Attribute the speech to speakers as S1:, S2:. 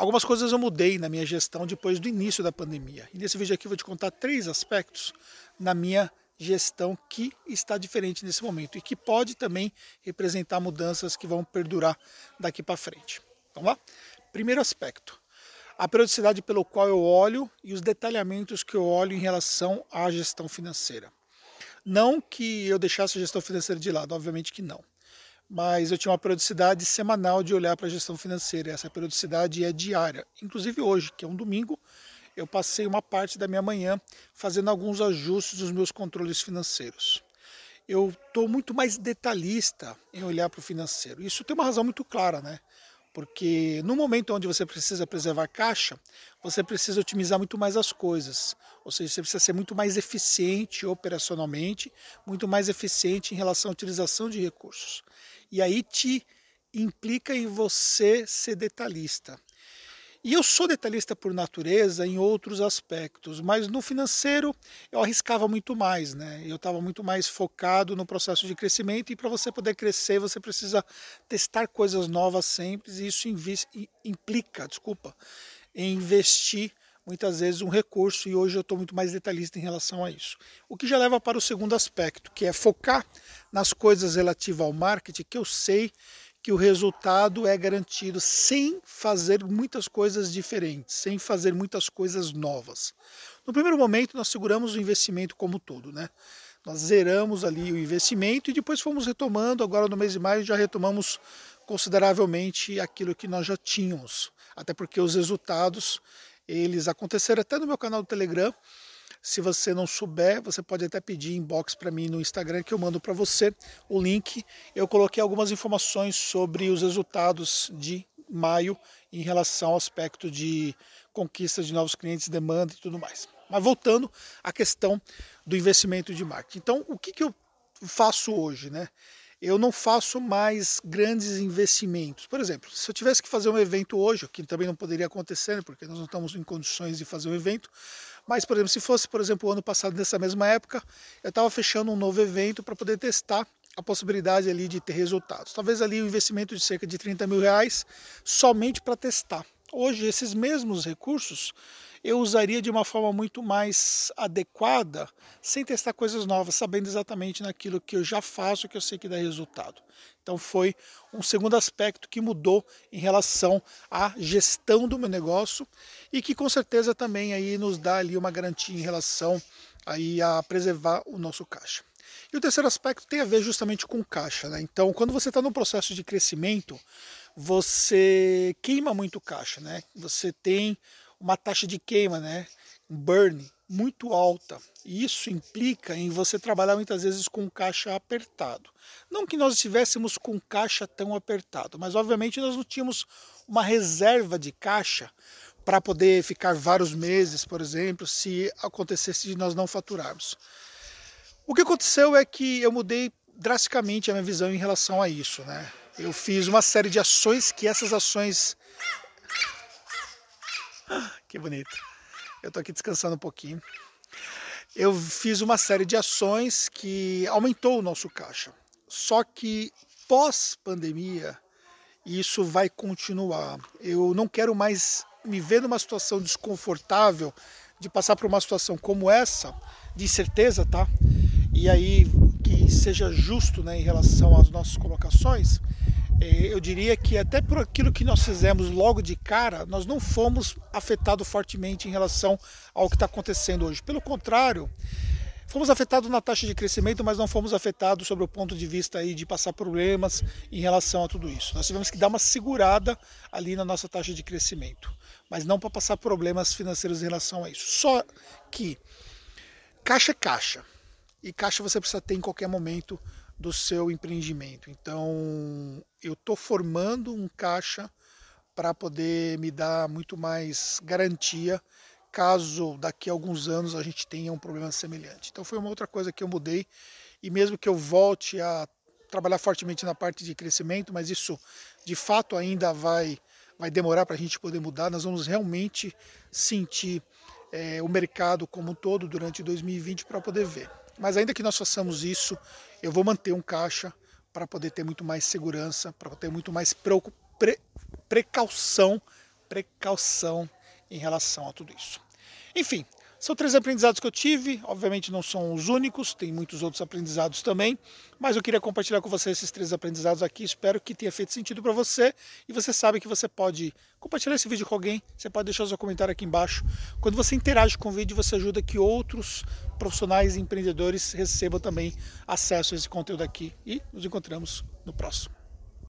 S1: Algumas coisas eu mudei na minha gestão depois do início da pandemia. E nesse vídeo aqui eu vou te contar três aspectos na minha gestão que está diferente nesse momento e que pode também representar mudanças que vão perdurar daqui para frente. Vamos lá? Primeiro aspecto, a periodicidade pelo qual eu olho e os detalhamentos que eu olho em relação à gestão financeira. Não que eu deixasse a gestão financeira de lado, obviamente que não mas eu tinha uma periodicidade semanal de olhar para a gestão financeira. Essa periodicidade é diária. Inclusive hoje, que é um domingo, eu passei uma parte da minha manhã fazendo alguns ajustes dos meus controles financeiros. Eu estou muito mais detalhista em olhar para o financeiro. Isso tem uma razão muito clara, né? Porque no momento onde você precisa preservar caixa, você precisa otimizar muito mais as coisas. Ou seja, você precisa ser muito mais eficiente operacionalmente, muito mais eficiente em relação à utilização de recursos. E aí te implica em você ser detalhista. E eu sou detalhista por natureza em outros aspectos, mas no financeiro eu arriscava muito mais, né? Eu estava muito mais focado no processo de crescimento e para você poder crescer você precisa testar coisas novas sempre e isso implica, desculpa, em investir muitas vezes um recurso e hoje eu estou muito mais detalhista em relação a isso. O que já leva para o segundo aspecto, que é focar nas coisas relativas ao marketing que eu sei que o resultado é garantido sem fazer muitas coisas diferentes, sem fazer muitas coisas novas. No primeiro momento, nós seguramos o investimento como todo, né? Nós zeramos ali o investimento e depois fomos retomando. Agora, no mês de maio, já retomamos consideravelmente aquilo que nós já tínhamos, até porque os resultados eles aconteceram até no meu canal do Telegram. Se você não souber, você pode até pedir inbox para mim no Instagram que eu mando para você o link. Eu coloquei algumas informações sobre os resultados de maio em relação ao aspecto de conquista de novos clientes, demanda e tudo mais. Mas voltando à questão do investimento de marketing. Então, o que, que eu faço hoje, né? eu não faço mais grandes investimentos. Por exemplo, se eu tivesse que fazer um evento hoje, que também não poderia acontecer, né, porque nós não estamos em condições de fazer um evento, mas, por exemplo, se fosse, por exemplo, o ano passado, nessa mesma época, eu estava fechando um novo evento para poder testar a possibilidade ali de ter resultados. Talvez ali um investimento de cerca de 30 mil reais somente para testar. Hoje, esses mesmos recursos eu usaria de uma forma muito mais adequada, sem testar coisas novas, sabendo exatamente naquilo que eu já faço, que eu sei que dá resultado. Então foi um segundo aspecto que mudou em relação à gestão do meu negócio e que com certeza também aí nos dá ali uma garantia em relação aí a preservar o nosso caixa. E o terceiro aspecto tem a ver justamente com caixa. Né? Então, quando você está no processo de crescimento, você queima muito caixa. Né? Você tem uma taxa de queima, né, um burn muito alta. E isso implica em você trabalhar muitas vezes com caixa apertado. Não que nós estivéssemos com caixa tão apertado, mas obviamente nós não tínhamos uma reserva de caixa para poder ficar vários meses, por exemplo, se acontecesse de nós não faturarmos. O que aconteceu é que eu mudei drasticamente a minha visão em relação a isso, né? Eu fiz uma série de ações que essas ações que bonito. Eu estou aqui descansando um pouquinho. Eu fiz uma série de ações que aumentou o nosso caixa. Só que pós-pandemia, isso vai continuar. Eu não quero mais me ver numa situação desconfortável de passar por uma situação como essa, de incerteza, tá? E aí que seja justo né, em relação às nossas colocações, eu diria que até por aquilo que nós fizemos logo de cara, nós não fomos afetados fortemente em relação ao que está acontecendo hoje. Pelo contrário, fomos afetados na taxa de crescimento, mas não fomos afetados sobre o ponto de vista aí de passar problemas em relação a tudo isso. Nós tivemos que dar uma segurada ali na nossa taxa de crescimento, mas não para passar problemas financeiros em relação a isso. Só que caixa é caixa. E caixa você precisa ter em qualquer momento do seu empreendimento. Então, eu estou formando um caixa para poder me dar muito mais garantia caso daqui a alguns anos a gente tenha um problema semelhante. Então, foi uma outra coisa que eu mudei e mesmo que eu volte a trabalhar fortemente na parte de crescimento, mas isso de fato ainda vai vai demorar para a gente poder mudar. Nós vamos realmente sentir é, o mercado como um todo durante 2020 para poder ver. Mas ainda que nós façamos isso, eu vou manter um caixa para poder ter muito mais segurança, para ter muito mais pre, precaução precaução em relação a tudo isso. Enfim, são três aprendizados que eu tive, obviamente não são os únicos, tem muitos outros aprendizados também, mas eu queria compartilhar com você esses três aprendizados aqui, espero que tenha feito sentido para você, e você sabe que você pode compartilhar esse vídeo com alguém, você pode deixar seu comentário aqui embaixo. Quando você interage com o vídeo, você ajuda que outros profissionais e empreendedores recebam também acesso a esse conteúdo aqui, e nos encontramos no próximo.